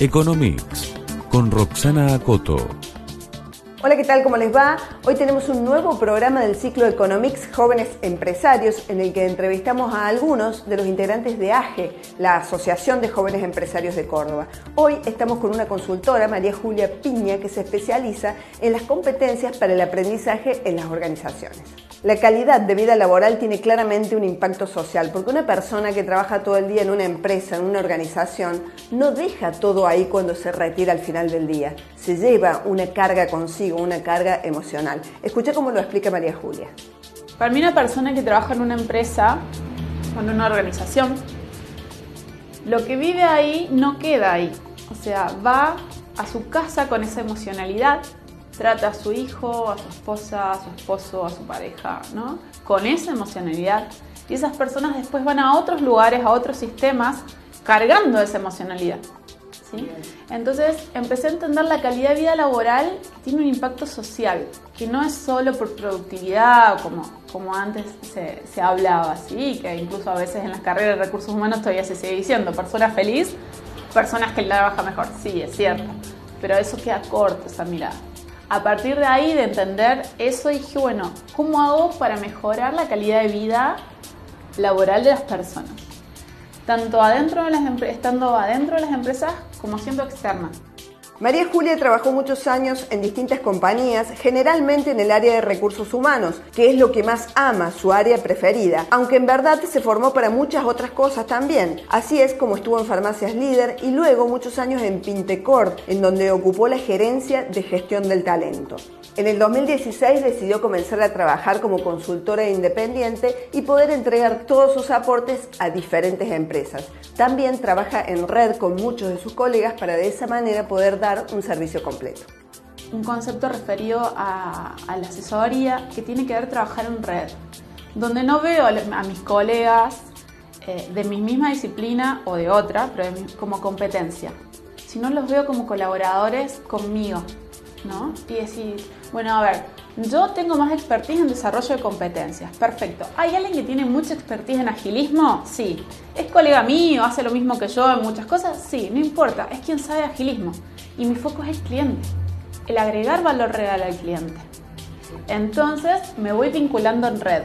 Economics con Roxana Acoto. Hola, ¿qué tal? ¿Cómo les va? Hoy tenemos un nuevo programa del ciclo Economics Jóvenes Empresarios en el que entrevistamos a algunos de los integrantes de AGE, la Asociación de Jóvenes Empresarios de Córdoba. Hoy estamos con una consultora, María Julia Piña, que se especializa en las competencias para el aprendizaje en las organizaciones. La calidad de vida laboral tiene claramente un impacto social, porque una persona que trabaja todo el día en una empresa, en una organización, no deja todo ahí cuando se retira al final del día. Se lleva una carga consigo, una carga emocional. Escucha cómo lo explica María Julia. Para mí una persona que trabaja en una empresa o en una organización, lo que vive ahí no queda ahí. O sea, va a su casa con esa emocionalidad trata a su hijo, a su esposa, a su esposo, a su pareja, ¿no? Con esa emocionalidad. Y esas personas después van a otros lugares, a otros sistemas, cargando esa emocionalidad. Entonces empecé a entender la calidad de vida laboral tiene un impacto social, que no es solo por productividad, como, como antes se, se hablaba, ¿sí? que incluso a veces en las carreras de recursos humanos todavía se sigue diciendo, persona feliz, personas que trabajan mejor. Sí, es cierto, pero eso queda corto, esa mirada a partir de ahí, de entender eso, dije, bueno, ¿cómo hago para mejorar la calidad de vida laboral de las personas? Tanto adentro estando adentro de las empresas como siendo externa. María Julia trabajó muchos años en distintas compañías, generalmente en el área de recursos humanos, que es lo que más ama, su área preferida, aunque en verdad se formó para muchas otras cosas también. Así es como estuvo en Farmacias Líder y luego muchos años en Pintecor, en donde ocupó la gerencia de gestión del talento. En el 2016 decidió comenzar a trabajar como consultora independiente y poder entregar todos sus aportes a diferentes empresas. También trabaja en red con muchos de sus colegas para de esa manera poder dar un servicio completo. Un concepto referido a, la asesoría que tiene que ver trabajar en red, donde no veo a mis colegas eh, de mi misma disciplina o de otra, pero como competencia, sino los veo como colaboradores conmigo, ¿no? Y decir, bueno, a ver, yo tengo más expertise en desarrollo de competencias. Perfecto. ¿Hay alguien que tiene mucha expertise en agilismo? Sí. ¿Es colega mío? ¿Hace lo mismo que yo en muchas cosas? Sí, no importa. Es quien sabe agilismo. Y mi foco es el cliente. El agregar valor real al cliente. Entonces me voy vinculando en red.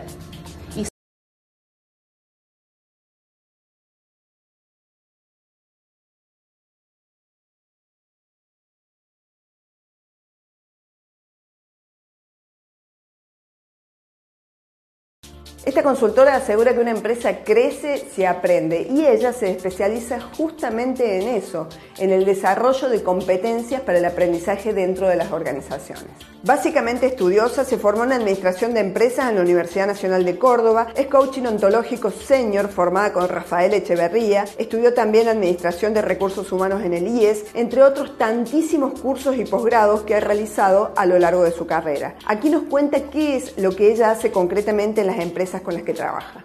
Esta consultora asegura que una empresa crece si aprende y ella se especializa justamente en eso, en el desarrollo de competencias para el aprendizaje dentro de las organizaciones. Básicamente estudiosa, se formó en Administración de Empresas en la Universidad Nacional de Córdoba, es coaching ontológico senior formada con Rafael Echeverría, estudió también Administración de Recursos Humanos en el IES, entre otros tantísimos cursos y posgrados que ha realizado a lo largo de su carrera. Aquí nos cuenta qué es lo que ella hace concretamente en las empresas con las que trabaja?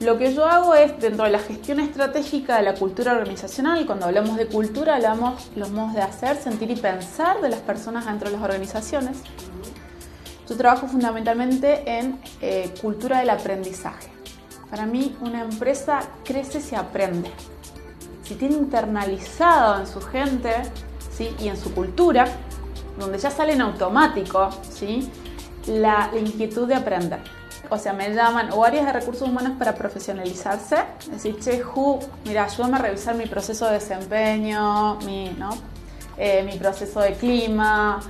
Lo que yo hago es, dentro de la gestión estratégica de la cultura organizacional, cuando hablamos de cultura, hablamos los modos de hacer, sentir y pensar de las personas dentro de las organizaciones. Yo trabajo fundamentalmente en eh, cultura del aprendizaje. Para mí, una empresa crece si aprende. Si tiene internalizado en su gente ¿sí? y en su cultura, donde ya sale en automático ¿sí? la, la inquietud de aprender o sea, me llaman o áreas de recursos humanos para profesionalizarse, decir, che, Ju, mira, ayúdame a revisar mi proceso de desempeño, mi, ¿no? Eh, mi proceso de clima,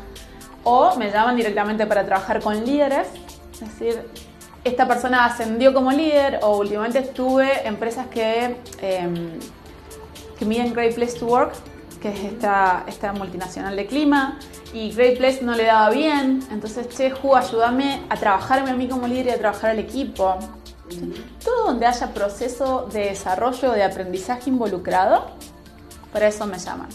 o me llaman directamente para trabajar con líderes, es decir, esta persona ascendió como líder o últimamente estuve empresas que, eh, que miden Great Place to Work, que es esta, esta multinacional de clima, y Great Place no le daba bien, entonces, che, Ju, ayúdame a trabajarme a mí como líder y a trabajar al equipo. Todo donde haya proceso de desarrollo, de aprendizaje involucrado, para eso me llaman.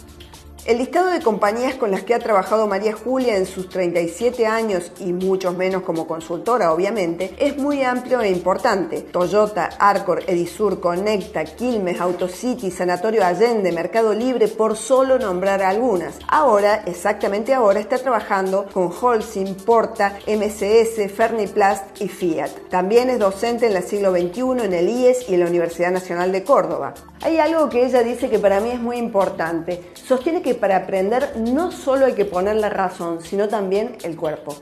El listado de compañías con las que ha trabajado María Julia en sus 37 años y muchos menos como consultora, obviamente, es muy amplio e importante. Toyota, Arcor, Edisur, Conecta, Quilmes, Autocity, Sanatorio Allende, Mercado Libre, por solo nombrar algunas. Ahora, exactamente ahora, está trabajando con Holcim, Porta, MCS, Ferniplast y Fiat. También es docente en el siglo XXI en el IES y en la Universidad Nacional de Córdoba. Hay algo que ella dice que para mí es muy importante. Sostiene que para aprender no solo hay que poner la razón, sino también el cuerpo.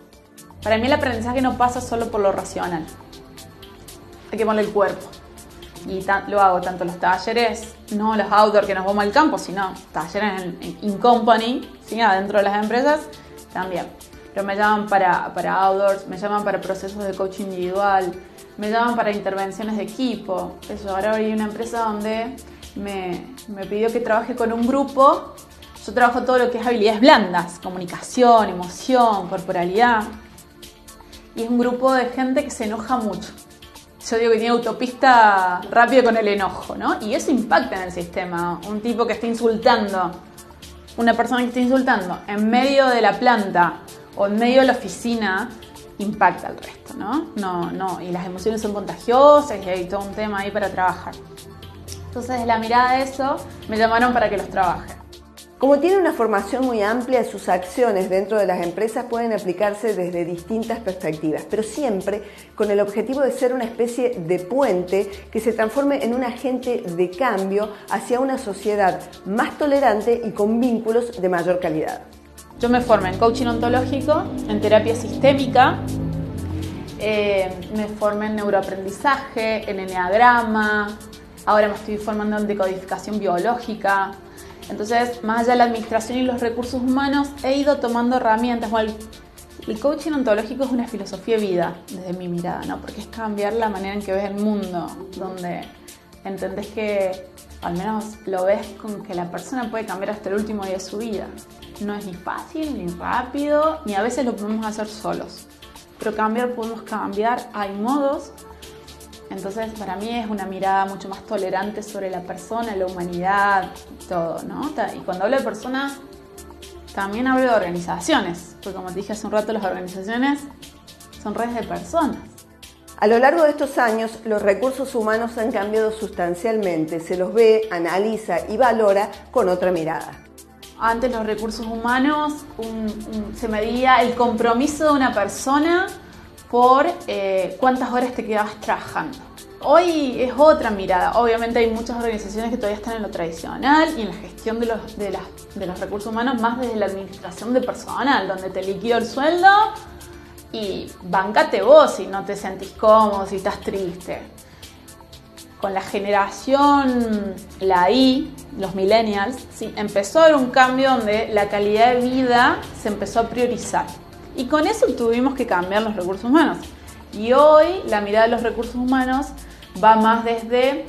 Para mí el aprendizaje no pasa solo por lo racional. Hay que poner el cuerpo. Y lo hago tanto en los talleres, no los outdoor que nos vamos al campo, sino talleres en, in company, ¿sí? adentro de las empresas, también. Pero me llaman para, para outdoors, me llaman para procesos de coaching individual, me llaman para intervenciones de equipo. Eso, ahora hay una empresa donde me, me pidió que trabaje con un grupo yo trabajo todo lo que es habilidades blandas, comunicación, emoción, corporalidad. Y es un grupo de gente que se enoja mucho. Yo digo que tiene autopista rápido con el enojo, ¿no? Y eso impacta en el sistema. Un tipo que está insultando, una persona que está insultando en medio de la planta o en medio de la oficina, impacta al resto, ¿no? No, no. Y las emociones son contagiosas y hay todo un tema ahí para trabajar. Entonces, la mirada de eso, me llamaron para que los trabaje. Como tiene una formación muy amplia, sus acciones dentro de las empresas pueden aplicarse desde distintas perspectivas, pero siempre con el objetivo de ser una especie de puente que se transforme en un agente de cambio hacia una sociedad más tolerante y con vínculos de mayor calidad. Yo me formé en coaching ontológico, en terapia sistémica, eh, me formé en neuroaprendizaje, en enneagrama, ahora me estoy formando en decodificación biológica, entonces, más allá de la administración y los recursos humanos, he ido tomando herramientas. el coaching ontológico es una filosofía de vida, desde mi mirada, ¿no? Porque es cambiar la manera en que ves el mundo, donde entendés que al menos lo ves con que la persona puede cambiar hasta el último día de su vida. No es ni fácil, ni rápido, ni a veces lo podemos hacer solos. Pero cambiar podemos cambiar, hay modos entonces, para mí es una mirada mucho más tolerante sobre la persona, la humanidad, todo, ¿no? Y cuando hablo de personas, también hablo de organizaciones, porque como te dije hace un rato, las organizaciones son redes de personas. A lo largo de estos años, los recursos humanos han cambiado sustancialmente, se los ve, analiza y valora con otra mirada. Antes los recursos humanos se medía el compromiso de una persona por eh, cuántas horas te quedabas trabajando. Hoy es otra mirada. Obviamente hay muchas organizaciones que todavía están en lo tradicional y en la gestión de los, de, de los recursos humanos más desde la administración de personal, donde te liquido el sueldo y bancate vos si no te sentís cómodo, si estás triste. Con la generación, la I, los millennials, sí, empezó a haber un cambio donde la calidad de vida se empezó a priorizar. Y con eso tuvimos que cambiar los recursos humanos. Y hoy la mirada de los recursos humanos va más desde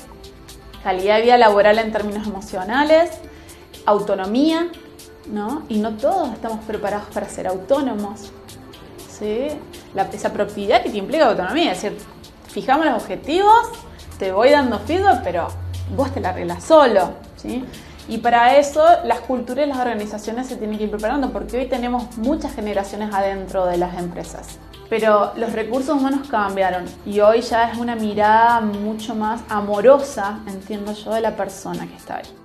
calidad de vida laboral en términos emocionales, autonomía, ¿no? Y no todos estamos preparados para ser autónomos. ¿sí? La, esa productividad que te implica autonomía, es decir, fijamos los objetivos, te voy dando feedback, pero vos te la arreglas solo. ¿sí? Y para eso las culturas y las organizaciones se tienen que ir preparando porque hoy tenemos muchas generaciones adentro de las empresas. Pero los recursos humanos cambiaron y hoy ya es una mirada mucho más amorosa, entiendo yo, de la persona que está ahí.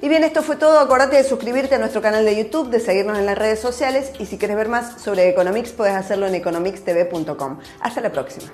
Y bien, esto fue todo. Acordate de suscribirte a nuestro canal de YouTube, de seguirnos en las redes sociales y si quieres ver más sobre Economics puedes hacerlo en economicstv.com. Hasta la próxima.